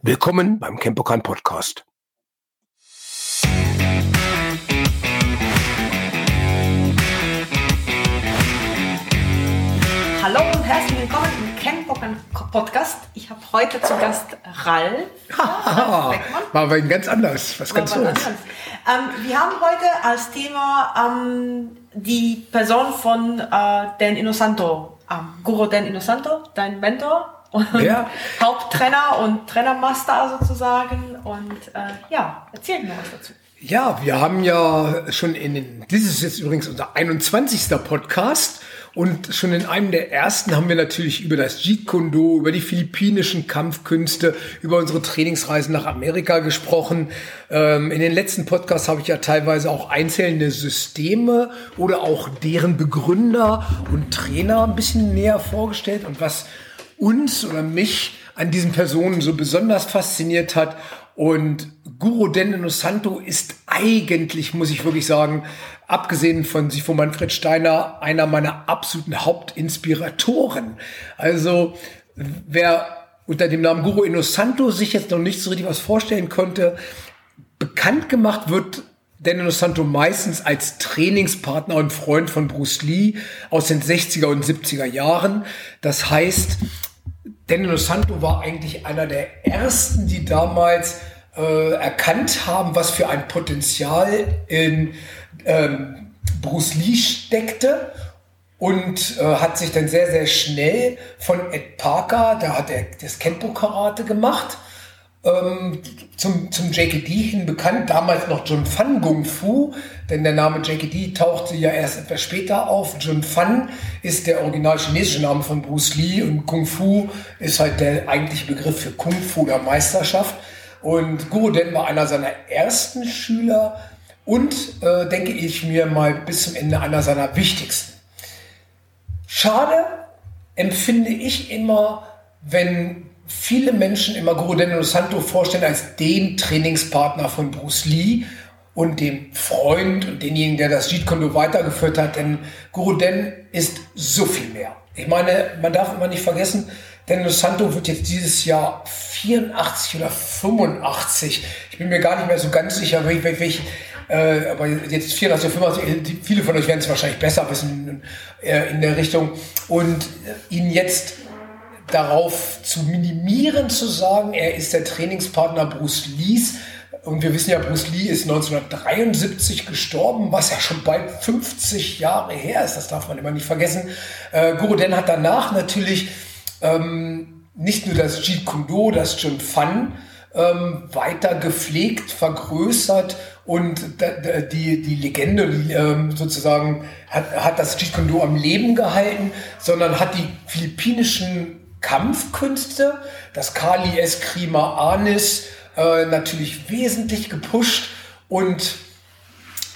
Willkommen beim Campokan Podcast. Hallo und herzlich willkommen im Campokan Podcast. Ich habe heute zu Gast Ralf. Haha, war aber ganz anders. Was ganz Neues. Ähm, wir haben heute als Thema ähm, die Person von äh, Dan Innocento, ähm, Guru Dan Innocento, dein Mentor und ja. Haupttrainer und Trainermaster sozusagen. Und äh, ja, erzähl mir was dazu. Ja, wir haben ja schon in den, dieses ist jetzt übrigens unser 21. Podcast und schon in einem der ersten haben wir natürlich über das Jeet Kune über die philippinischen Kampfkünste, über unsere Trainingsreisen nach Amerika gesprochen. Ähm, in den letzten Podcasts habe ich ja teilweise auch einzelne Systeme oder auch deren Begründer und Trainer ein bisschen näher vorgestellt und was uns oder mich an diesen Personen so besonders fasziniert hat. Und Guru Dendeno Santo ist eigentlich, muss ich wirklich sagen, abgesehen von Sifo Manfred Steiner, einer meiner absoluten Hauptinspiratoren. Also, wer unter dem Namen Guru Innocento sich jetzt noch nicht so richtig was vorstellen konnte, bekannt gemacht wird Daniel Santo meistens als Trainingspartner und Freund von Bruce Lee aus den 60er und 70er Jahren. Das heißt, Daniel Santo war eigentlich einer der ersten, die damals äh, erkannt haben, was für ein Potenzial in ähm, Bruce Lee steckte und äh, hat sich dann sehr, sehr schnell von Ed Parker, da hat er das Kenpo-Karate gemacht, ähm, zum, zum JKD hin bekannt, damals noch Jun Fan Kung Fu, denn der Name JKD tauchte ja erst etwas später auf. Jun Fan ist der original chinesische Name von Bruce Lee und Kung Fu ist halt der eigentliche Begriff für Kung Fu oder Meisterschaft. Und Guru Den war einer seiner ersten Schüler und, äh, denke ich mir mal, bis zum Ende einer seiner wichtigsten. Schade empfinde ich immer, wenn viele Menschen immer Guru Den Santo vorstellen als den Trainingspartner von Bruce Lee und dem Freund und denjenigen, der das Jeet Kune weitergeführt hat. Denn Guru Den ist so viel mehr. Ich meine, man darf immer nicht vergessen, denn Santo wird jetzt dieses Jahr 84 oder 85. Ich bin mir gar nicht mehr so ganz sicher, welch, welch, äh, aber jetzt 84 oder 85, viele von euch werden es wahrscheinlich besser wissen äh, in der Richtung. Und äh, ihn jetzt darauf zu minimieren, zu sagen, er ist der Trainingspartner Bruce Lees. Und wir wissen ja, Bruce Lee ist 1973 gestorben, was ja schon bald 50 Jahre her ist. Das darf man immer nicht vergessen. Äh, Guru Den hat danach natürlich ähm, nicht nur das Jeet Kune Do, das Jun Fan ähm, weiter gepflegt, vergrößert und die, die Legende ähm, sozusagen hat, hat das Jeet Kune Do am Leben gehalten, sondern hat die philippinischen Kampfkünste, das Kali Eskrima Anis, äh, natürlich wesentlich gepusht und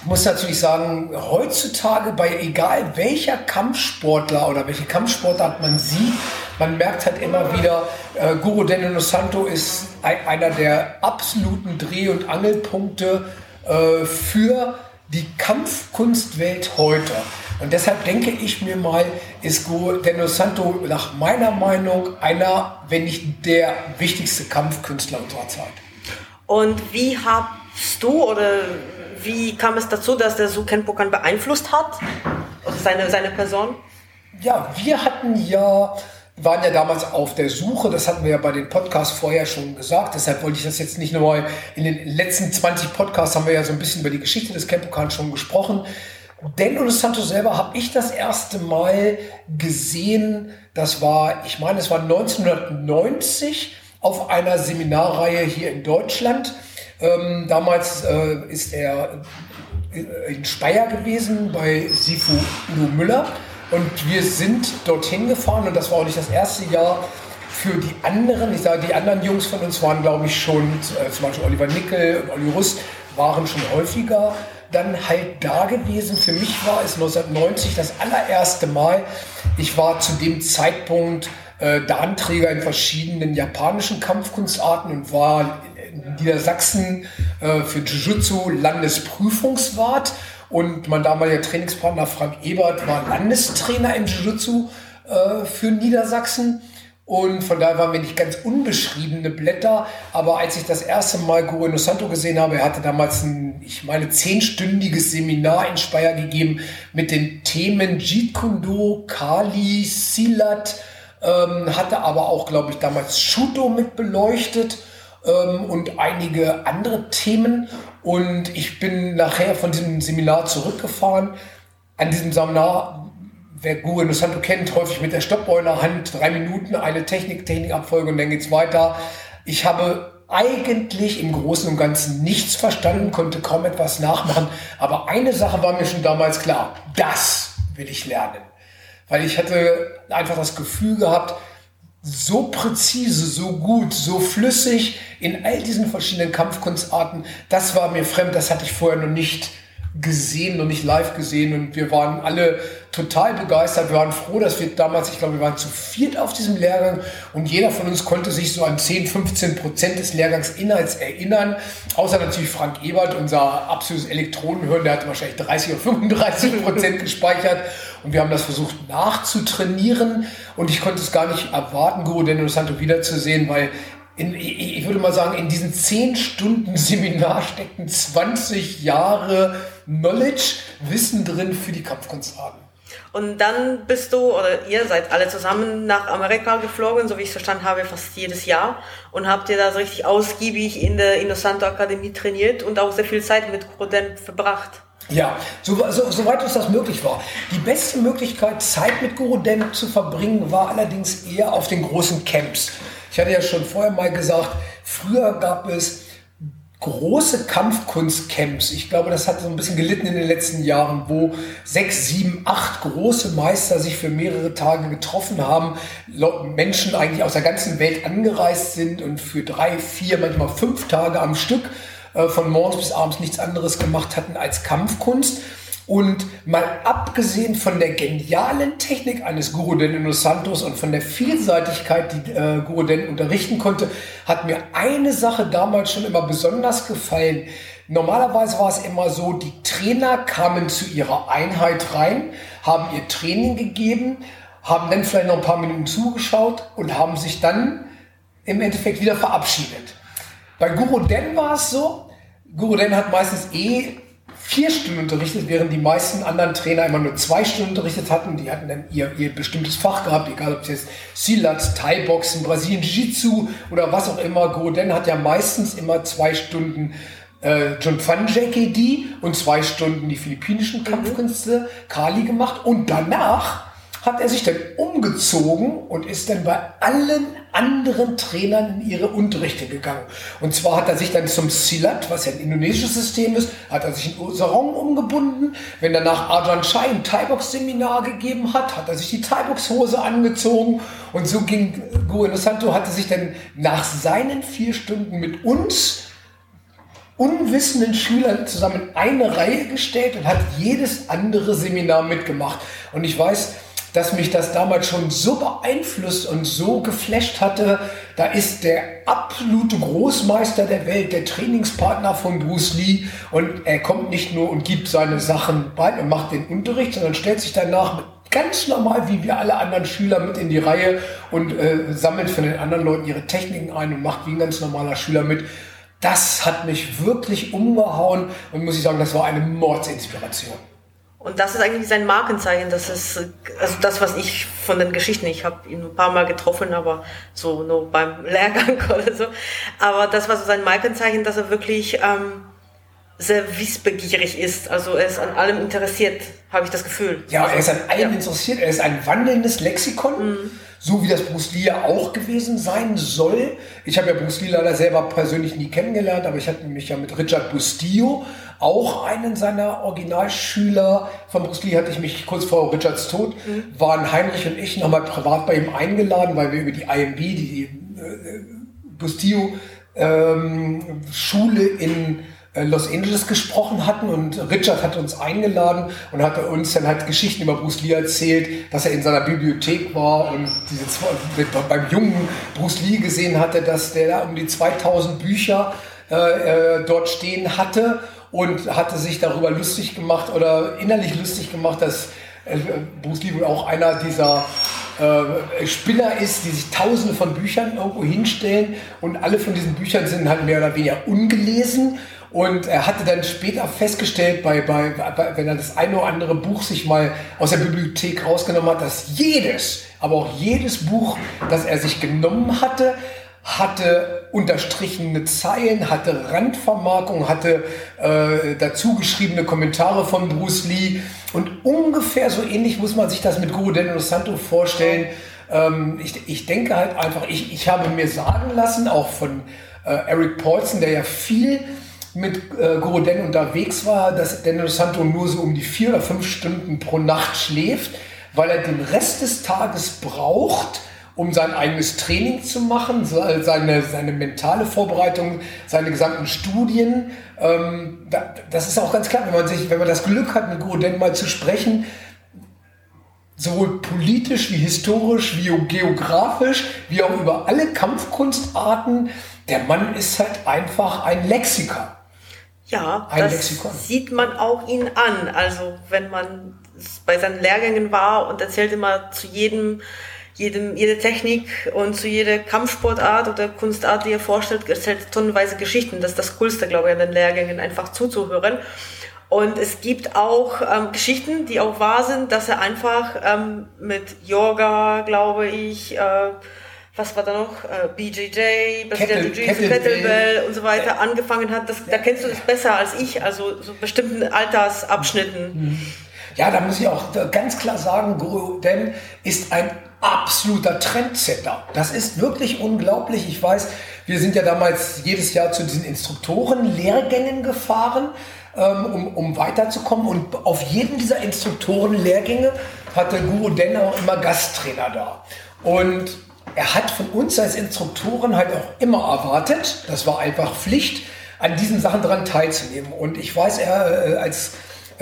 muss natürlich sagen, heutzutage bei egal welcher Kampfsportler oder welche Kampfsportart man sieht, man merkt halt immer wieder, äh, Guru Daniel Santo ist ein, einer der absoluten Dreh- und Angelpunkte äh, für die Kampfkunstwelt heute. Und deshalb denke ich mir mal, ist Deno Santo nach meiner Meinung einer, wenn nicht der wichtigste Kampfkünstler unserer Zeit. Und wie hast du oder wie kam es dazu, dass der Suken Pokan beeinflusst hat? Also seine, seine Person? Ja, wir hatten ja waren ja damals auf der Suche, das hatten wir ja bei den Podcasts vorher schon gesagt, deshalb wollte ich das jetzt nicht nur in den letzten 20 Podcasts haben wir ja so ein bisschen über die Geschichte des Campokan schon gesprochen. Den und Santo selber habe ich das erste Mal gesehen, das war, ich meine, es war 1990 auf einer Seminarreihe hier in Deutschland. Ähm, damals äh, ist er in Speyer gewesen bei Sifu Udo Müller und wir sind dorthin gefahren und das war auch nicht das erste Jahr für die anderen. Ich sage, die anderen Jungs von uns waren, glaube ich, schon, äh, zum Beispiel Oliver Nickel und Olli Rust, waren schon häufiger dann halt da gewesen. Für mich war es 1990 das allererste Mal. Ich war zu dem Zeitpunkt äh, Danträger in verschiedenen japanischen Kampfkunstarten und war in Niedersachsen äh, für Jiu-Jitsu Landesprüfungswart und mein damaliger Trainingspartner Frank Ebert war Landestrainer im Jiu-Jitsu äh, für Niedersachsen. Und von daher waren wir nicht ganz unbeschriebene Blätter. Aber als ich das erste Mal Guru no Santo gesehen habe, er hatte damals ein, ich meine, zehnstündiges Seminar in Speyer gegeben mit den Themen Jeet Kune Kali, Silat, ähm, hatte aber auch, glaube ich, damals Shuto mit beleuchtet ähm, und einige andere Themen. Und ich bin nachher von diesem Seminar zurückgefahren. An diesem Seminar wer Google no Santo kennt, häufig mit der Stoppbeulerhand, drei Minuten, eine Technik, Technikabfolge und dann geht's weiter. Ich habe eigentlich im Großen und Ganzen nichts verstanden, konnte kaum etwas nachmachen, aber eine Sache war mir schon damals klar, das will ich lernen. Weil ich hatte einfach das Gefühl gehabt, so präzise, so gut, so flüssig in all diesen verschiedenen Kampfkunstarten, das war mir fremd, das hatte ich vorher noch nicht gesehen, noch nicht live gesehen und wir waren alle total begeistert. Wir waren froh, dass wir damals, ich glaube, wir waren zu viert auf diesem Lehrgang und jeder von uns konnte sich so an 10, 15 Prozent des Lehrgangsinhalts erinnern. Außer natürlich Frank Ebert, unser absolutes Elektronenhirn, der hatte wahrscheinlich 30 oder 35 Prozent gespeichert und wir haben das versucht nachzutrainieren und ich konnte es gar nicht erwarten, Guru Deno Santo wiederzusehen, weil in, ich würde mal sagen, in diesen 10 Stunden Seminar steckten 20 Jahre Knowledge, Wissen drin für die Kampfkunstarten. Und dann bist du oder ihr seid alle zusammen nach Amerika geflogen, so wie ich es verstanden habe, fast jedes Jahr und habt ihr da so richtig ausgiebig in der Innosanto Akademie trainiert und auch sehr viel Zeit mit Groden verbracht. Ja, so, so, soweit uns das möglich war. Die beste Möglichkeit, Zeit mit Goroden zu verbringen, war allerdings eher auf den großen Camps. Ich hatte ja schon vorher mal gesagt, früher gab es große Kampfkunstcamps. Ich glaube, das hat so ein bisschen gelitten in den letzten Jahren, wo sechs, sieben, acht große Meister sich für mehrere Tage getroffen haben, Menschen eigentlich aus der ganzen Welt angereist sind und für drei, vier, manchmal fünf Tage am Stück äh, von morgens bis abends nichts anderes gemacht hatten als Kampfkunst. Und mal abgesehen von der genialen Technik eines Guru Den Santos und von der Vielseitigkeit, die äh, Guru Den unterrichten konnte, hat mir eine Sache damals schon immer besonders gefallen. Normalerweise war es immer so, die Trainer kamen zu ihrer Einheit rein, haben ihr Training gegeben, haben dann vielleicht noch ein paar Minuten zugeschaut und haben sich dann im Endeffekt wieder verabschiedet. Bei Guru Den war es so, Guru Den hat meistens eh vier Stunden unterrichtet, während die meisten anderen Trainer immer nur zwei Stunden unterrichtet hatten. Die hatten dann ihr, ihr bestimmtes Fach gehabt, egal ob es jetzt Silat, Thai-Boxen, Brasilien, Jiu-Jitsu oder was auch immer. Goden hat ja meistens immer zwei Stunden äh, John Fan JKD und zwei Stunden die philippinischen mhm. Kampfkünste Kali gemacht und danach hat er sich dann umgezogen und ist dann bei allen anderen Trainern in ihre Unterrichte gegangen. Und zwar hat er sich dann zum Silat, was ja ein indonesisches System ist, hat er sich in Sarong umgebunden. Wenn danach Arjan Chai ein Thai-Box-Seminar gegeben hat, hat er sich die Thai-Box-Hose angezogen. Und so ging Goeno Santo, hatte sich dann nach seinen vier Stunden mit uns unwissenden Schülern zusammen eine Reihe gestellt und hat jedes andere Seminar mitgemacht. Und ich weiß, dass mich das damals schon so beeinflusst und so geflasht hatte. Da ist der absolute Großmeister der Welt, der Trainingspartner von Bruce Lee und er kommt nicht nur und gibt seine Sachen bei und macht den Unterricht, sondern stellt sich danach ganz normal wie wir alle anderen Schüler mit in die Reihe und äh, sammelt von den anderen Leuten ihre Techniken ein und macht wie ein ganz normaler Schüler mit. Das hat mich wirklich umgehauen und muss ich sagen, das war eine Mordsinspiration. Und das ist eigentlich sein Markenzeichen. Das ist also das, was ich von den Geschichten. Ich habe ihn ein paar Mal getroffen, aber so nur beim Lehrgang oder so. Aber das war so sein Markenzeichen, dass er wirklich ähm, sehr wissbegierig ist. Also er ist an allem interessiert, habe ich das Gefühl. Ja, er ist an allem ja. interessiert. Er ist ein wandelndes Lexikon. Mhm. So wie das Bruce Lee ja auch gewesen sein soll. Ich habe ja Bruce Lee leider selber persönlich nie kennengelernt, aber ich hatte mich ja mit Richard Bustillo auch einen seiner Originalschüler von Bruce Lee hatte ich mich kurz vor Richards Tod, mhm. waren Heinrich und ich nochmal privat bei ihm eingeladen, weil wir über die IMB, die äh, Bustillo ähm, Schule in Los Angeles gesprochen hatten und Richard hat uns eingeladen und hat uns dann halt Geschichten über Bruce Lee erzählt, dass er in seiner Bibliothek war und diese, beim jungen Bruce Lee gesehen hatte, dass der da um die 2000 Bücher äh, äh, dort stehen hatte und hatte sich darüber lustig gemacht oder innerlich lustig gemacht, dass äh, Bruce Lee wohl auch einer dieser äh, Spinner ist, die sich tausende von Büchern irgendwo hinstellen und alle von diesen Büchern sind halt mehr oder weniger ungelesen. Und er hatte dann später festgestellt, bei, bei, bei, wenn er das eine oder andere Buch sich mal aus der Bibliothek rausgenommen hat, dass jedes, aber auch jedes Buch, das er sich genommen hatte, hatte unterstrichene Zeilen, hatte Randvermarkungen, hatte äh, dazu geschriebene Kommentare von Bruce Lee. Und ungefähr so ähnlich muss man sich das mit Guru Deno Santo vorstellen. Ähm, ich, ich denke halt einfach, ich, ich habe mir sagen lassen, auch von äh, Eric Paulson, der ja viel mit äh, Den unterwegs war, dass Deno Santo nur so um die vier oder fünf Stunden pro Nacht schläft, weil er den Rest des Tages braucht, um sein eigenes Training zu machen, seine, seine mentale Vorbereitung, seine gesamten Studien. Ähm, das ist auch ganz klar, wenn man, sich, wenn man das Glück hat, mit Guru Den mal zu sprechen, sowohl politisch wie historisch, wie geografisch, wie auch über alle Kampfkunstarten. Der Mann ist halt einfach ein Lexiker. Ja, ein das Lexikon. sieht man auch ihn an. Also wenn man bei seinen Lehrgängen war und erzählt immer zu jedem jedem, jede Technik und zu jeder Kampfsportart oder Kunstart, die er vorstellt, erzählt tonnenweise Geschichten. Das ist das Coolste, glaube ich, an den Lehrgängen, einfach zuzuhören. Und es gibt auch ähm, Geschichten, die auch wahr sind, dass er einfach ähm, mit Yoga, glaube ich, äh, was war da noch? BJJ, Kettle, Kettlebell, Kettlebell und so weiter angefangen hat. Das, da kennst du das besser als ich, also so bestimmten Altersabschnitten. Mhm. Ja, da muss ich auch ganz klar sagen, Guru Den ist ein absoluter Trendsetter. Das ist wirklich unglaublich. Ich weiß, wir sind ja damals jedes Jahr zu diesen Instruktorenlehrgängen gefahren, ähm, um, um weiterzukommen. Und auf jedem dieser Instruktorenlehrgänge hatte Guru Den auch immer Gasttrainer da. Und er hat von uns als Instruktoren halt auch immer erwartet, das war einfach Pflicht, an diesen Sachen daran teilzunehmen. Und ich weiß, er äh, als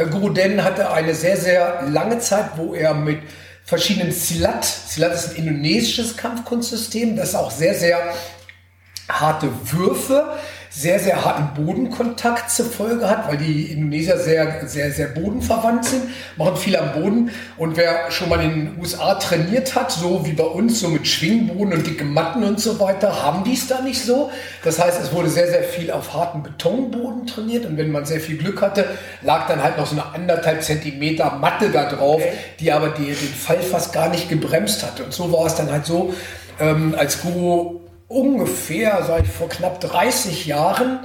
Guru Den hatte eine sehr, sehr lange Zeit, wo er mit verschiedenen Silat. Silat ist ein indonesisches Kampfkunstsystem, das auch sehr, sehr harte Würfe sehr, sehr harten Bodenkontakt zur Folge hat, weil die Indonesier sehr, sehr, sehr bodenverwandt sind, machen viel am Boden. Und wer schon mal in den USA trainiert hat, so wie bei uns, so mit Schwingboden und dicke Matten und so weiter, haben die es da nicht so. Das heißt, es wurde sehr, sehr viel auf harten Betonboden trainiert. Und wenn man sehr viel Glück hatte, lag dann halt noch so eine anderthalb Zentimeter Matte da drauf, okay. die aber die, den Fall fast gar nicht gebremst hatte. Und so war es dann halt so, ähm, als Guru ungefähr, ich, vor knapp 30 Jahren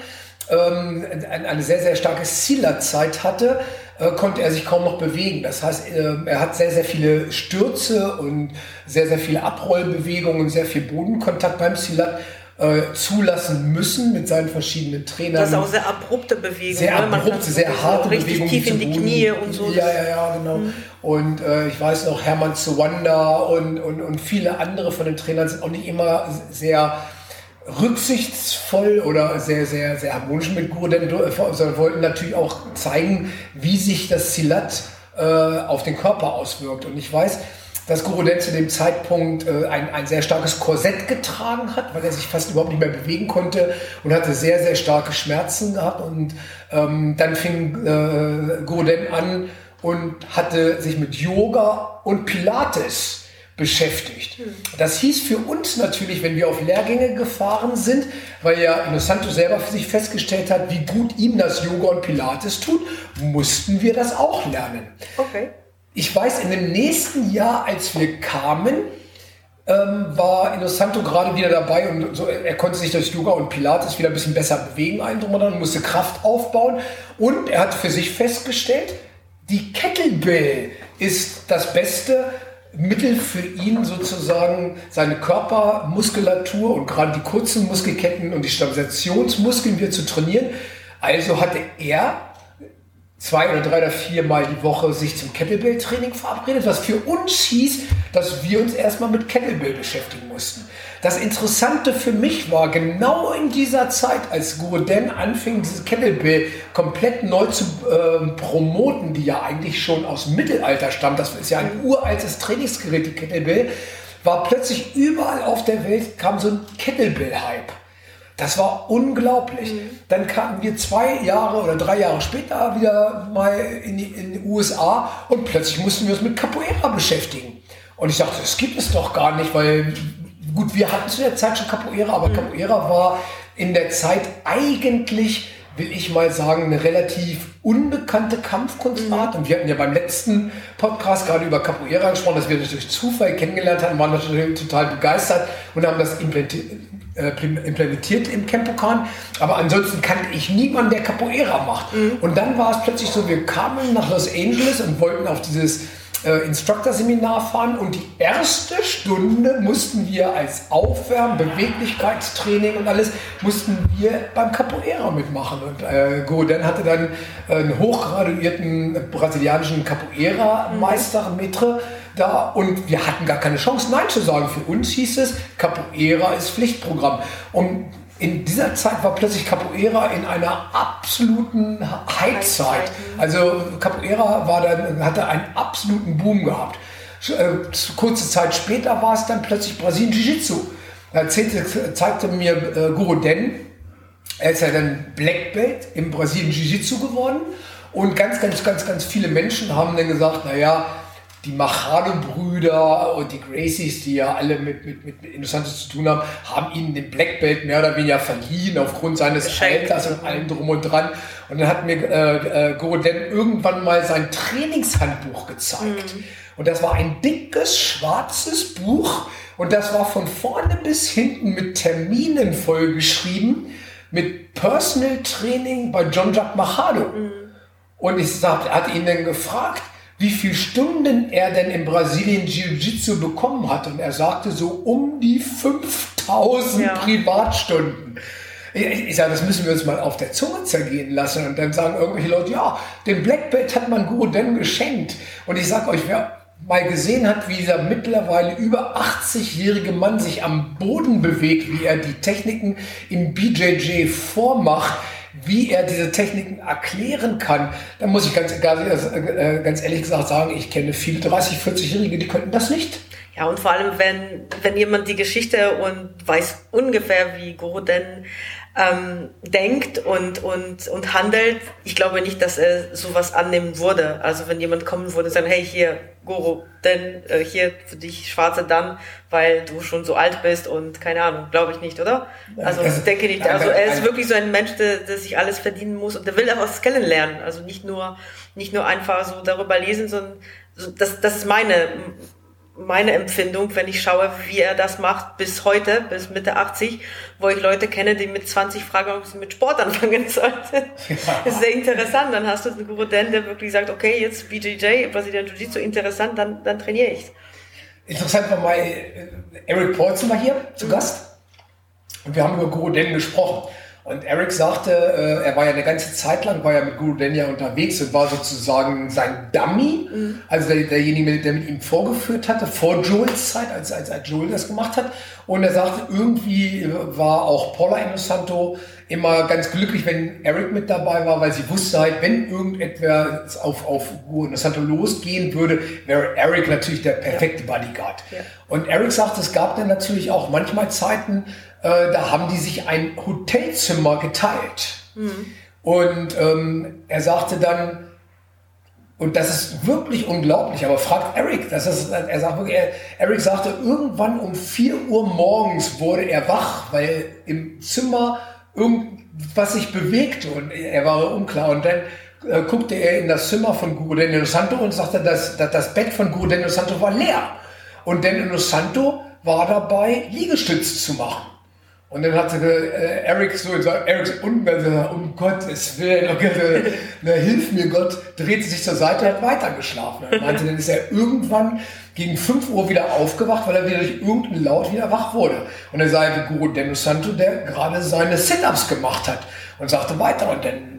ähm, eine sehr, sehr starke Zieler-Zeit hatte, äh, konnte er sich kaum noch bewegen. Das heißt, äh, er hat sehr, sehr viele Stürze und sehr, sehr viele Abrollbewegungen, sehr viel Bodenkontakt beim Silat äh, zulassen müssen mit seinen verschiedenen Trainern. Das ist auch sehr abrupte Bewegungen. Sehr ne? abrupte, sehr harte richtig Bewegungen. Richtig tief in die Knie und so. Ja, ja, ja, genau. Mhm. Und äh, ich weiß noch, Hermann Zuwanda und, und, und viele andere von den Trainern sind auch nicht immer sehr rücksichtsvoll oder sehr, sehr, sehr harmonisch mit Guru, denn sondern wollten natürlich auch zeigen, wie sich das Silat äh, auf den Körper auswirkt. Und ich weiß, dass Guru Den zu dem Zeitpunkt äh, ein, ein sehr starkes Korsett getragen hat, weil er sich fast überhaupt nicht mehr bewegen konnte und hatte sehr, sehr starke Schmerzen gehabt. Und ähm, dann fing äh, Guru Den an und hatte sich mit Yoga und Pilates beschäftigt. Das hieß für uns natürlich, wenn wir auf Lehrgänge gefahren sind, weil ja Inosanto selber für sich festgestellt hat, wie gut ihm das Yoga und Pilates tut, mussten wir das auch lernen. Okay. Ich weiß, in dem nächsten Jahr, als wir kamen, ähm, war Inosanto gerade wieder dabei und so, er konnte sich durch Yoga und Pilates wieder ein bisschen besser bewegen, und musste Kraft aufbauen und er hat für sich festgestellt, die Kettlebell ist das Beste, Mittel für ihn sozusagen seine Körpermuskulatur und gerade die kurzen Muskelketten und die Stabilisationsmuskeln wieder zu trainieren. Also hatte er zwei oder drei oder vier Mal die Woche sich zum Kettlebell-Training verabredet, was für uns hieß, dass wir uns erstmal mit Kettlebell beschäftigen mussten. Das Interessante für mich war, genau in dieser Zeit, als Gurden anfing, diese Kettlebell komplett neu zu äh, promoten, die ja eigentlich schon aus dem Mittelalter stammt, das ist ja ein uraltes Trainingsgerät, die Kettlebell, war plötzlich überall auf der Welt kam so ein Kettlebell-Hype. Das war unglaublich. Mhm. Dann kamen wir zwei Jahre oder drei Jahre später wieder mal in die, in die USA und plötzlich mussten wir uns mit Capoeira beschäftigen. Und ich dachte, das gibt es doch gar nicht, weil gut, wir hatten zu der Zeit schon Capoeira, aber mhm. Capoeira war in der Zeit eigentlich will ich mal sagen, eine relativ unbekannte Kampfkunstart. Mhm. Und wir hatten ja beim letzten Podcast gerade über Capoeira gesprochen, dass wir das durch Zufall kennengelernt haben, waren natürlich total begeistert und haben das äh, implementiert im Campokan. Aber ansonsten kannte ich niemanden, der Capoeira macht. Mhm. Und dann war es plötzlich so, wir kamen nach Los Angeles und wollten auf dieses äh, Instructor-Seminar fahren und die erste Stunde mussten wir als Aufwärmen, Beweglichkeitstraining und alles, mussten wir beim Capoeira mitmachen. Und äh, Godin hatte dann einen hochgraduierten brasilianischen Capoeira-Meister, Mitre, da und wir hatten gar keine Chance, Nein zu sagen. Für uns hieß es, Capoeira ist Pflichtprogramm. Und in dieser Zeit war plötzlich Capoeira in einer absoluten Highzeit. Also Capoeira war dann, hatte einen absoluten Boom gehabt. Äh, kurze Zeit später war es dann plötzlich Brasilien Jiu-Jitsu. Da zeigte mir äh, Guru Den, er ist ja dann Black Belt im Brasilien Jiu-Jitsu geworden. Und ganz, ganz, ganz, ganz viele Menschen haben dann gesagt, naja, die Machado-Brüder und die Gracies, die ja alle mit, mit, mit Interessantes zu tun haben, haben ihnen den Black Belt mehr oder weniger verliehen aufgrund seines. Alters und allem drum und dran. Und dann hat mir äh, äh, Goroden irgendwann mal sein Trainingshandbuch gezeigt. Mhm. Und das war ein dickes, schwarzes Buch. Und das war von vorne bis hinten mit Terminen vollgeschrieben, mit Personal Training bei John Jack Machado. Mhm. Und ich sag, hatte ihn dann gefragt, wie viele Stunden er denn in Brasilien Jiu-Jitsu bekommen hat. Und er sagte so um die 5000 ja. Privatstunden. Ich, ich sage, das müssen wir uns mal auf der Zunge zergehen lassen. Und dann sagen irgendwelche Leute, ja, den Black Belt hat man Guru denn geschenkt. Und ich sage euch, wer mal gesehen hat, wie dieser mittlerweile über 80-jährige Mann sich am Boden bewegt, wie er die Techniken im BJJ vormacht, wie er diese Techniken erklären kann, dann muss ich ganz, äh, ganz ehrlich gesagt sagen, ich kenne viele 30, 40-Jährige, die könnten das nicht. Ja, und vor allem, wenn, wenn jemand die Geschichte und weiß ungefähr, wie Guru denn ähm, denkt und, und, und handelt, ich glaube nicht, dass er sowas annehmen würde. Also wenn jemand kommen würde und sagen, hey, hier, Guru, denn äh, hier für dich schwarze dann, weil du schon so alt bist und keine Ahnung, glaube ich nicht, oder? Also ich denke nicht. Also er ist wirklich so ein Mensch, der, der sich alles verdienen muss und der will auch was kennenlernen. Also nicht nur, nicht nur einfach so darüber lesen, sondern so, das, das ist meine, meine Empfindung, wenn ich schaue, wie er das macht bis heute, bis Mitte 80, wo ich Leute kenne, die mit 20 fragen, ob sie mit Sport anfangen sollten. Ja. Das ist sehr interessant. Dann hast du einen Guru Dan, der wirklich sagt, okay, jetzt BJJ, Brazilian Jiu-Jitsu, interessant, dann, dann trainiere ich. Interessant war mal, äh, Eric Paulson war hier zu mhm. Gast und wir haben über Guru Dan gesprochen. Und Eric sagte, äh, er war ja eine ganze Zeit lang, war ja mit Guru Denya unterwegs und war sozusagen sein Dummy, mhm. also der, derjenige, der mit ihm vorgeführt hatte, vor Joels Zeit, als, als, als Joel das gemacht hat. Und er sagte, irgendwie war auch Paula Inosanto immer ganz glücklich, wenn Eric mit dabei war, weil sie wusste halt, wenn irgendetwas auf, auf Guru Inosanto losgehen würde, wäre Eric natürlich der perfekte ja. Bodyguard. Ja. Und Eric sagte, es gab dann natürlich auch manchmal Zeiten, äh, da haben die sich ein Hotelzimmer geteilt. Mhm. Und ähm, er sagte dann, und das ist wirklich unglaublich, aber fragt Eric, das ist, er sagt wirklich, Eric sagte, irgendwann um 4 Uhr morgens wurde er wach, weil im Zimmer irgendwas sich bewegte und er war unklar. Und dann äh, guckte er in das Zimmer von Guru Daniel Santo und sagte, dass, dass das Bett von Guru Daniel Santo war leer. Und Daniel Santo war dabei, Liegestütze zu machen. Und dann hat äh, Eric so gesagt, Eric so unten, um Gottes Willen, okay, na, hilf mir Gott, dreht sich zur Seite, hat weiter geschlafen. Er meinte, dann ist er irgendwann gegen 5 Uhr wieder aufgewacht, weil er wieder durch irgendeinen Laut wieder wach wurde. Und er sei Guru Denu Santo, der gerade seine Sit-Ups gemacht hat und sagte weiter. Und dann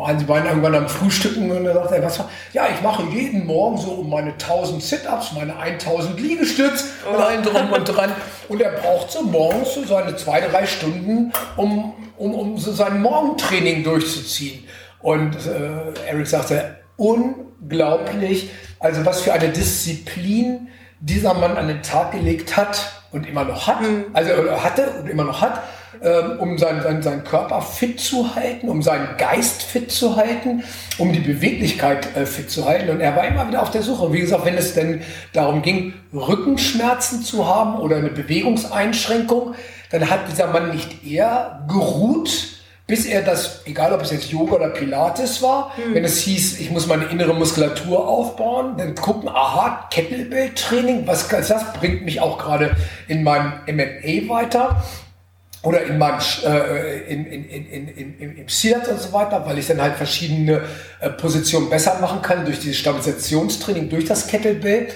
waren sie beide irgendwann am Frühstücken und er sagte er, was Ja, ich mache jeden Morgen so um meine 1000 Sit-Ups, meine 1000 Liegestütz und oh. allen drum und dran. Und er braucht so morgens so seine zwei, drei Stunden, um, um, um so sein Morgentraining durchzuziehen. Und äh, Eric sagte, unglaublich, also was für eine Disziplin dieser Mann an den Tag gelegt hat und immer noch hat, mhm. also hatte und immer noch hat ähm, um seinen, seinen, seinen Körper fit zu halten, um seinen Geist fit zu halten, um die Beweglichkeit äh, fit zu halten. Und er war immer wieder auf der Suche. Wie gesagt, wenn es denn darum ging, Rückenschmerzen zu haben oder eine Bewegungseinschränkung, dann hat dieser Mann nicht eher geruht, bis er das, egal ob es jetzt Yoga oder Pilates war, mhm. wenn es hieß, ich muss meine innere Muskulatur aufbauen, dann gucken, aha, Kettlebell-Training, was ist das? Bringt mich auch gerade in meinem MMA weiter oder in meinem äh, in, in, in, in, in, im Silat und so weiter, weil ich dann halt verschiedene äh, Positionen besser machen kann durch dieses Stabilisationstraining, durch das Kettlebell.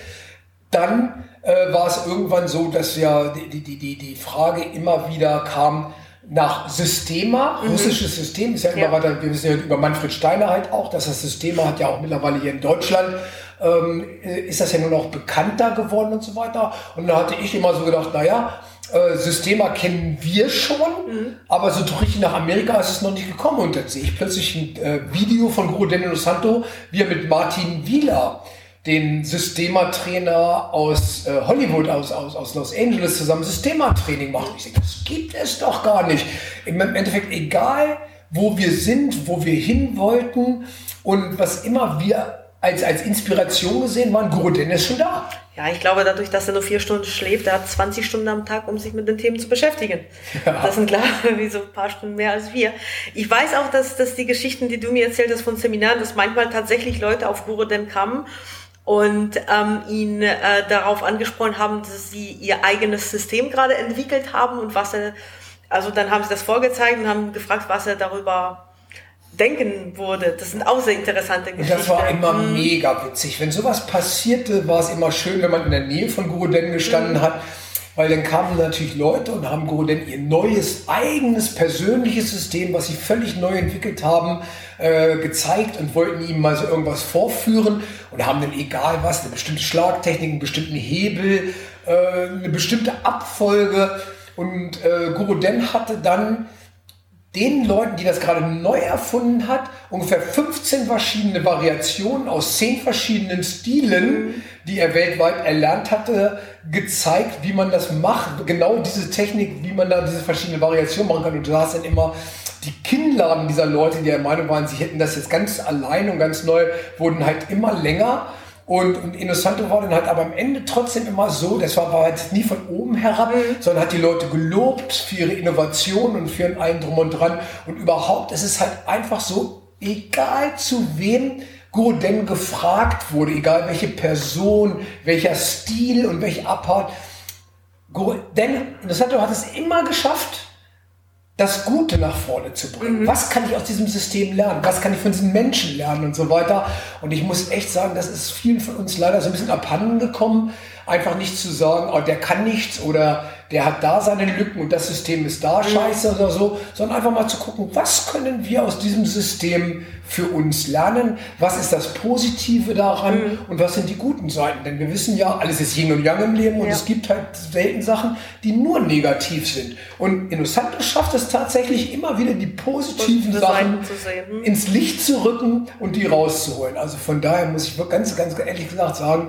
Dann äh, war es irgendwann so, dass ja die, die, die, die Frage immer wieder kam, nach Systema, mhm. russisches System, ist ja immer ja. weiter, wir wissen ja über Manfred Steiner halt auch, dass das Systema hat ja auch mittlerweile hier in Deutschland, ähm, ist das ja nur noch bekannter geworden und so weiter. Und da hatte ich immer so gedacht, naja, äh, Systema kennen wir schon, mhm. aber so richtig nach Amerika ist es noch nicht gekommen. Und dann sehe ich plötzlich ein äh, Video von Guru Daniel Santo, wie er mit Martin Wieler den Systema-Trainer aus äh, Hollywood, aus, aus, aus Los Angeles zusammen Systema-Training macht. Ich denke, das gibt es doch gar nicht. Im Endeffekt, egal wo wir sind, wo wir hin wollten und was immer wir als, als Inspiration gesehen waren, Guru Dennis ist schon da. Ja, ich glaube, dadurch, dass er nur vier Stunden schläft, er hat 20 Stunden am Tag, um sich mit den Themen zu beschäftigen. Ja. Das sind klar wie so ein paar Stunden mehr als wir. Ich weiß auch, dass, dass die Geschichten, die du mir erzählt hast von Seminaren, dass manchmal tatsächlich Leute auf Guru Den kamen und ähm, ihn äh, darauf angesprochen haben, dass sie ihr eigenes System gerade entwickelt haben und was er, also dann haben sie das vorgezeigt und haben gefragt, was er darüber denken würde. Das sind auch sehr interessante Geschichten. Das war immer mhm. mega witzig. Wenn sowas passierte, war es immer schön, wenn man in der Nähe von Guru Den gestanden mhm. hat weil dann kamen natürlich Leute und haben Goroden ihr neues, eigenes, persönliches System, was sie völlig neu entwickelt haben, äh, gezeigt und wollten ihm mal so irgendwas vorführen und haben dann egal was, eine bestimmte Schlagtechnik, einen bestimmten Hebel, äh, eine bestimmte Abfolge und äh, Goroden hatte dann den Leuten, die das gerade neu erfunden hat, ungefähr 15 verschiedene Variationen aus 10 verschiedenen Stilen, die er weltweit erlernt hatte, gezeigt, wie man das macht. Genau diese Technik, wie man da diese verschiedenen Variationen machen kann. Und du hast dann immer die Kinnladen dieser Leute, die der Meinung waren, sie hätten das jetzt ganz allein und ganz neu, wurden halt immer länger. Und, und Innocento war dann halt aber am Ende trotzdem immer so, das war, war halt nie von oben herab, mhm. sondern hat die Leute gelobt für ihre Innovation und für allen drum und dran. Und überhaupt, es ist halt einfach so, egal zu wem Guru denn gefragt wurde, egal welche Person, welcher Stil und welche Abhaut, Guru, denn Innocento hat es immer geschafft, das Gute nach vorne zu bringen. Mhm. Was kann ich aus diesem System lernen? Was kann ich von diesen Menschen lernen und so weiter? Und ich muss echt sagen, das ist vielen von uns leider so ein bisschen abhanden gekommen, einfach nicht zu sagen, oh, der kann nichts oder der hat da seine Lücken und das System ist da scheiße oder so, sondern einfach mal zu gucken, was können wir aus diesem System für uns lernen, was ist das Positive daran mhm. und was sind die guten Seiten. Denn wir wissen ja, alles ist Yin und Yang im Leben und ja. es gibt halt selten Sachen, die nur negativ sind. Und Innocento schafft es tatsächlich immer wieder, die positiven Sachen mhm. ins Licht zu rücken und die rauszuholen. Also von daher muss ich ganz, ganz ehrlich gesagt sagen,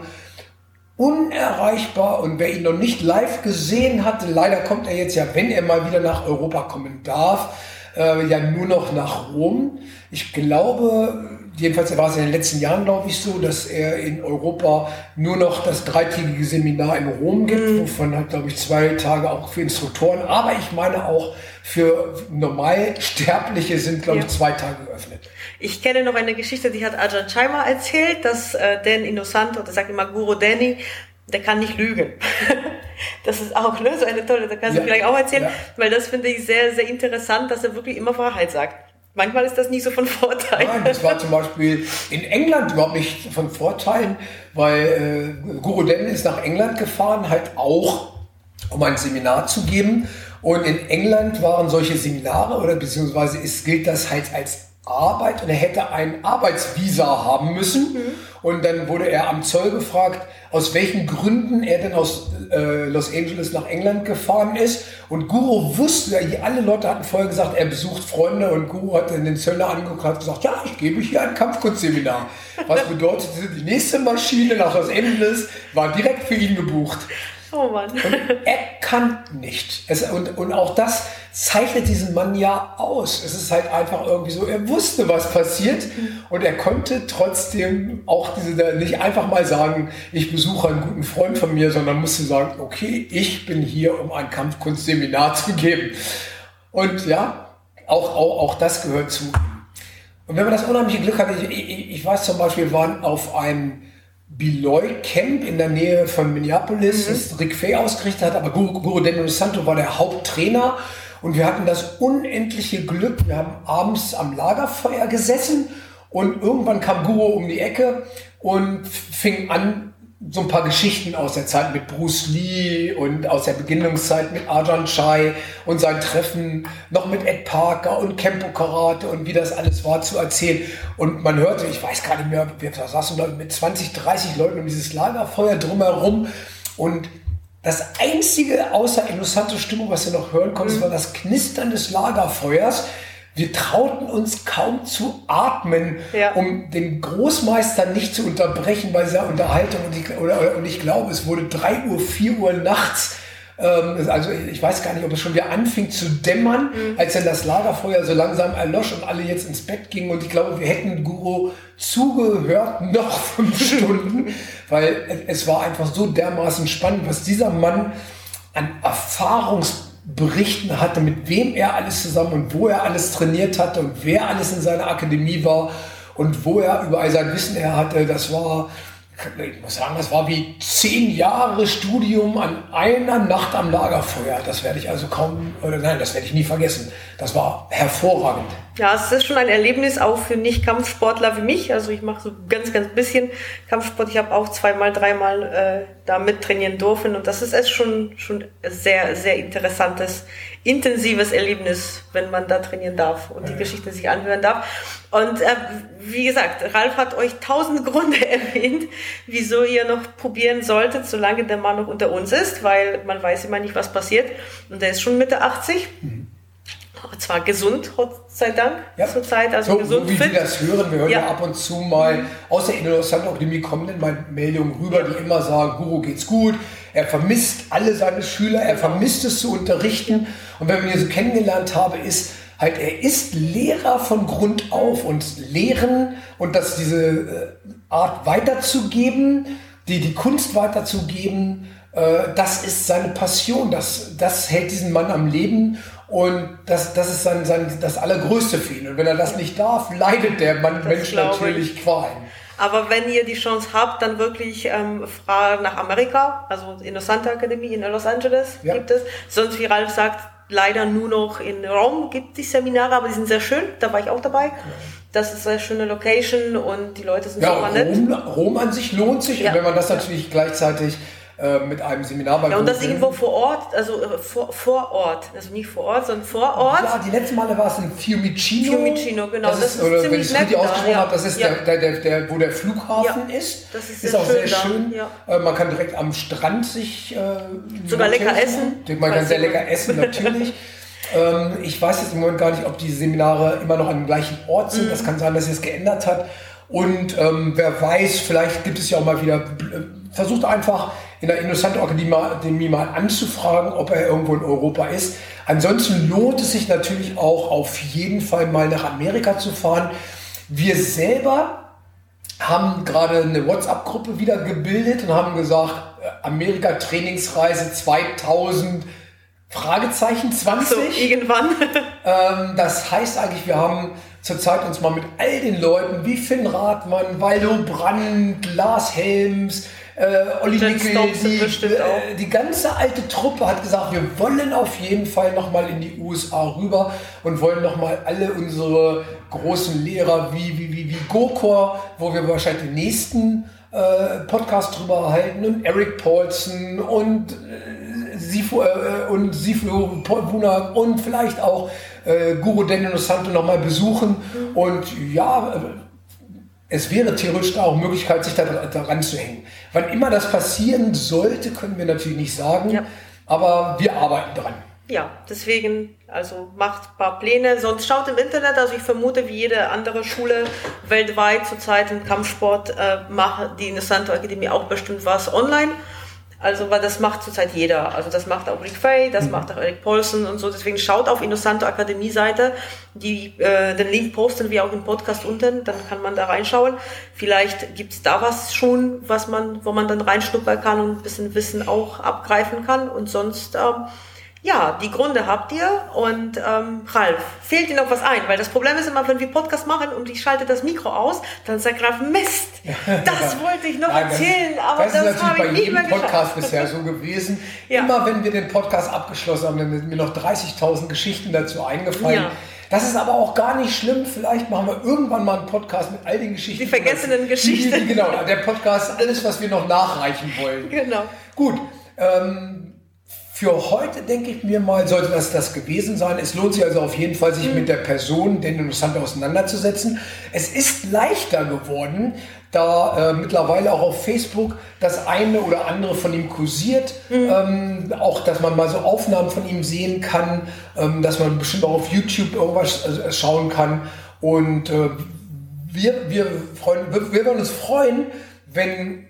unerreichbar und wer ihn noch nicht live gesehen hatte, leider kommt er jetzt ja, wenn er mal wieder nach Europa kommen darf, äh, ja nur noch nach Rom. Ich glaube, jedenfalls war es in den letzten Jahren, glaube ich, so, dass er in Europa nur noch das dreitägige Seminar in Rom gibt, mhm. wovon hat, glaube ich, zwei Tage auch für Instruktoren, aber ich meine auch für Normalsterbliche sind, glaube ich, zwei Tage geöffnet. Ich kenne noch eine Geschichte, die hat Ajahn Chaima erzählt, dass äh, Dan Innocent, oder sagt immer Guru Danny, der kann nicht lügen. das ist auch ne, so eine tolle, da kannst ja. du vielleicht auch erzählen, ja. weil das finde ich sehr, sehr interessant, dass er wirklich immer Wahrheit sagt. Manchmal ist das nicht so von Vorteil. Nein, das war zum Beispiel in England überhaupt nicht von Vorteilen, weil äh, Guru Den ist nach England gefahren, halt auch, um ein Seminar zu geben. Und in England waren solche Seminare oder beziehungsweise ist, gilt das halt als Arbeit und er hätte ein Arbeitsvisa haben müssen. Mhm. Und dann wurde er am Zoll gefragt, aus welchen Gründen er denn aus äh, Los Angeles nach England gefahren ist. Und Guru wusste, alle Leute hatten vorher gesagt, er besucht Freunde und Guru hat dann den Zöllner angeguckt und gesagt, ja, ich gebe hier ein Kampfkunstseminar. Was bedeutete, die nächste Maschine nach Los Angeles war direkt für ihn gebucht. Oh Mann. Und er kann nicht. Es, und, und auch das zeichnet diesen Mann ja aus. Es ist halt einfach irgendwie so, er wusste, was passiert und er konnte trotzdem auch diese, nicht einfach mal sagen, ich besuche einen guten Freund von mir, sondern musste sagen, okay, ich bin hier, um ein Kampfkunstseminar zu geben. Und ja, auch, auch, auch das gehört zu. Und wenn man das unheimliche Glück hat, ich, ich, ich weiß zum Beispiel, wir waren auf einem Beloy Camp in der Nähe von Minneapolis, mhm. das Rick Fay ausgerichtet hat, aber Guru, Guru Daniel Santo war der Haupttrainer und wir hatten das unendliche Glück. Wir haben abends am Lagerfeuer gesessen und irgendwann kam Guru um die Ecke und fing an, so ein paar Geschichten aus der Zeit mit Bruce Lee und aus der Beginnungszeit mit Arjan Chai und sein Treffen noch mit Ed Parker und Kempo Karate und wie das alles war zu erzählen. Und man hörte, ich weiß gar nicht mehr, wir saßen mit 20, 30 Leuten um dieses Lagerfeuer drumherum und das einzige außer interessante Stimmung, was du noch hören konntest, mhm. war das Knistern des Lagerfeuers wir trauten uns kaum zu atmen, ja. um den Großmeister nicht zu unterbrechen bei dieser Unterhaltung. Und ich, oder, und ich glaube, es wurde drei Uhr, vier Uhr nachts. Ähm, also ich weiß gar nicht, ob es schon wieder anfing zu dämmern, mhm. als dann das Lagerfeuer so langsam erlosch und alle jetzt ins Bett gingen. Und ich glaube, wir hätten Guru zugehört noch fünf Stunden, weil es war einfach so dermaßen spannend, was dieser Mann an Erfahrungs berichten hatte, mit wem er alles zusammen und wo er alles trainiert hatte und wer alles in seiner Akademie war und wo er überall sein Wissen her hatte. Das war ich muss sagen, das war wie zehn Jahre Studium an einer Nacht am Lagerfeuer. Das werde ich also kaum, oder nein, das werde ich nie vergessen. Das war hervorragend. Ja, es ist schon ein Erlebnis auch für Nicht-Kampfsportler wie mich. Also ich mache so ganz, ganz bisschen Kampfsport. Ich habe auch zweimal, dreimal äh, da mittrainieren dürfen und das ist echt schon schon sehr, sehr interessantes, intensives Erlebnis, wenn man da trainieren darf und die Geschichte sich anhören darf. Und äh, wie gesagt, Ralf hat euch tausend Gründe erwähnt, wieso ihr noch probieren solltet, solange der Mann noch unter uns ist, weil man weiß immer nicht, was passiert. Und der ist schon Mitte 80. Mhm zwar gesund, Gott sei Dank, ja. zurzeit, also so, gesund so wie fit. wir das hören, wir hören ja, ja ab und zu mal aus der Innocent Akademie kommen dann mal Meldungen rüber, die immer sagen, Guru geht's gut, er vermisst alle seine Schüler, er vermisst es zu unterrichten und wenn wir ihn so kennengelernt haben, ist halt, er ist Lehrer von Grund auf und Lehren und dass diese äh, Art weiterzugeben, die, die Kunst weiterzugeben, äh, das ist seine Passion, das, das hält diesen Mann am Leben und das, das ist sein, sein, das Allergrößte für ihn. Und wenn er das nicht darf, leidet der Mann, Mensch natürlich Qualen. Aber wenn ihr die Chance habt, dann wirklich ähm, Fragen nach Amerika, also in der Santa Academy in Los Angeles ja. gibt es. Sonst, wie Ralf sagt, leider nur noch in Rom gibt die Seminare, aber die sind sehr schön. Da war ich auch dabei. Ja. Das ist eine schöne Location und die Leute sind ja, super nett. Rom an sich lohnt sich. Ja. Und wenn man das natürlich gleichzeitig äh, mit einem Seminar bei Ja, und das irgendwo vor Ort, also äh, vor, vor Ort, also nicht vor Ort, sondern vor Ort. Ja, die letzten Male war es in Fiumicino. Fiumicino, genau. Das, das ist, oder wenn ich es richtig ausgesprochen ja. habe, das ist ja. der, der, der, wo der Flughafen ja. ist. Das ist, ist auch sehr schön. Äh, man kann direkt am Strand sich äh, sogar lecker essen. Man kann sehr lecker essen, natürlich. ähm, ich weiß jetzt im Moment gar nicht, ob die Seminare immer noch an dem gleichen Ort sind. Mhm. Das kann sein, dass sich das geändert hat. Und ähm, wer weiß, vielleicht gibt es ja auch mal wieder, versucht einfach in der Innocent Akademie mal anzufragen, ob er irgendwo in Europa ist. Ansonsten lohnt es sich natürlich auch auf jeden Fall mal nach Amerika zu fahren. Wir selber haben gerade eine WhatsApp-Gruppe wieder gebildet und haben gesagt, äh, Amerika Trainingsreise 2000 Fragezeichen 20. So, irgendwann. ähm, das heißt eigentlich, wir haben zurzeit uns mal mit all den Leuten wie Finn Rathmann, Waldo Brandt, Lars Helms, äh, Olli Nickel, die, äh, die ganze alte Truppe hat gesagt, wir wollen auf jeden Fall nochmal in die USA rüber und wollen nochmal alle unsere großen Lehrer wie, wie, wie, wie Gokor, wo wir wahrscheinlich den nächsten äh, Podcast drüber halten und Eric Paulson und äh, Sifu, äh, und Sifu Wuna und vielleicht auch äh, Guru Daniel Santo nochmal besuchen. Mhm. Und ja, es wäre theoretisch auch Möglichkeit, sich daran, daran zu hängen. Wann immer das passieren sollte, können wir natürlich nicht sagen, ja. aber wir arbeiten dran. Ja, deswegen, also macht ein paar Pläne, sonst schaut im Internet, also ich vermute, wie jede andere Schule weltweit zurzeit im Kampfsport äh, macht die Santo Akademie auch bestimmt was online. Also, weil das macht zurzeit jeder. Also, das macht auch Rick Fay, das mhm. macht auch Eric Paulson und so. Deswegen schaut auf Innosanto Akademie Seite. Die, äh, den Link posten wir auch im Podcast unten. Dann kann man da reinschauen. Vielleicht gibt's da was schon, was man, wo man dann reinschnuppern kann und ein bisschen Wissen auch abgreifen kann. Und sonst, ähm, ja, die Gründe habt ihr und ähm, Ralf, fehlt dir noch was ein? Weil das Problem ist immer, wenn wir Podcast machen und ich schalte das Mikro aus, dann sagt Ralf, Mist, das wollte ich noch Nein, erzählen, das, aber das, das ist natürlich bei jedem Podcast bisher so gewesen. Ja. Immer wenn wir den Podcast abgeschlossen haben, dann sind mir noch 30.000 Geschichten dazu eingefallen. Ja. Das ist aber auch gar nicht schlimm. Vielleicht machen wir irgendwann mal einen Podcast mit all den Geschichten. Die vergessenen Geschichten. Die, genau, der Podcast, alles, was wir noch nachreichen wollen. Genau. Gut. Ähm, für heute denke ich mir mal, sollte das das gewesen sein. Es lohnt sich also auf jeden Fall, sich mhm. mit der Person, den Interessant auseinanderzusetzen. Es ist leichter geworden, da äh, mittlerweile auch auf Facebook das eine oder andere von ihm kursiert. Mhm. Ähm, auch, dass man mal so Aufnahmen von ihm sehen kann, ähm, dass man bestimmt auch auf YouTube irgendwas äh, schauen kann. Und äh, wir, wir, freuen, wir, wir würden uns freuen, wenn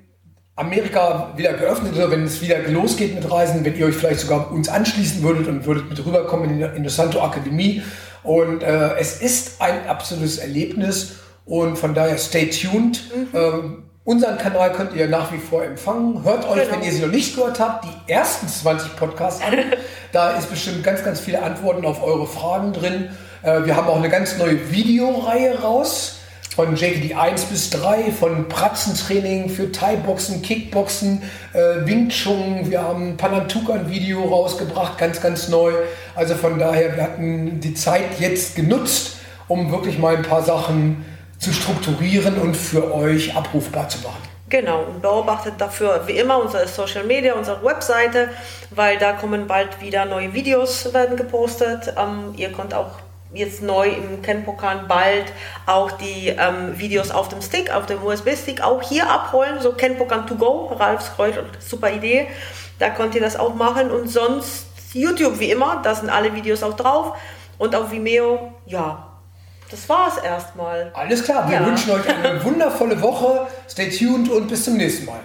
Amerika wieder geöffnet oder wenn es wieder losgeht mit Reisen, wenn ihr euch vielleicht sogar uns anschließen würdet und würdet mit rüberkommen in die Interessanto Akademie. Und äh, es ist ein absolutes Erlebnis und von daher stay tuned. Mhm. Ähm, unseren Kanal könnt ihr nach wie vor empfangen. Hört euch, genau. wenn ihr sie noch nicht gehört habt, die ersten 20 Podcasts an. da ist bestimmt ganz, ganz viele Antworten auf eure Fragen drin. Äh, wir haben auch eine ganz neue Videoreihe raus von JKD 1 bis 3, von Pratzentraining für Thai-Boxen, Kickboxen, äh, Wing. Wir haben Panantukan-Video rausgebracht, ganz, ganz neu. Also von daher, wir hatten die Zeit jetzt genutzt, um wirklich mal ein paar Sachen zu strukturieren und für euch abrufbar zu machen. Genau, und beobachtet dafür wie immer unsere Social Media, unsere Webseite, weil da kommen bald wieder neue Videos werden gepostet. Ähm, ihr könnt auch jetzt neu im Kenpokan bald auch die ähm, Videos auf dem Stick, auf dem USB-Stick auch hier abholen, so Kenpokan to go, Ralfs Kreuz, super Idee. Da könnt ihr das auch machen und sonst YouTube wie immer, da sind alle Videos auch drauf und auf Vimeo, ja, das war's erstmal. Alles klar, wir ja. wünschen euch eine wundervolle Woche. Stay tuned und bis zum nächsten Mal.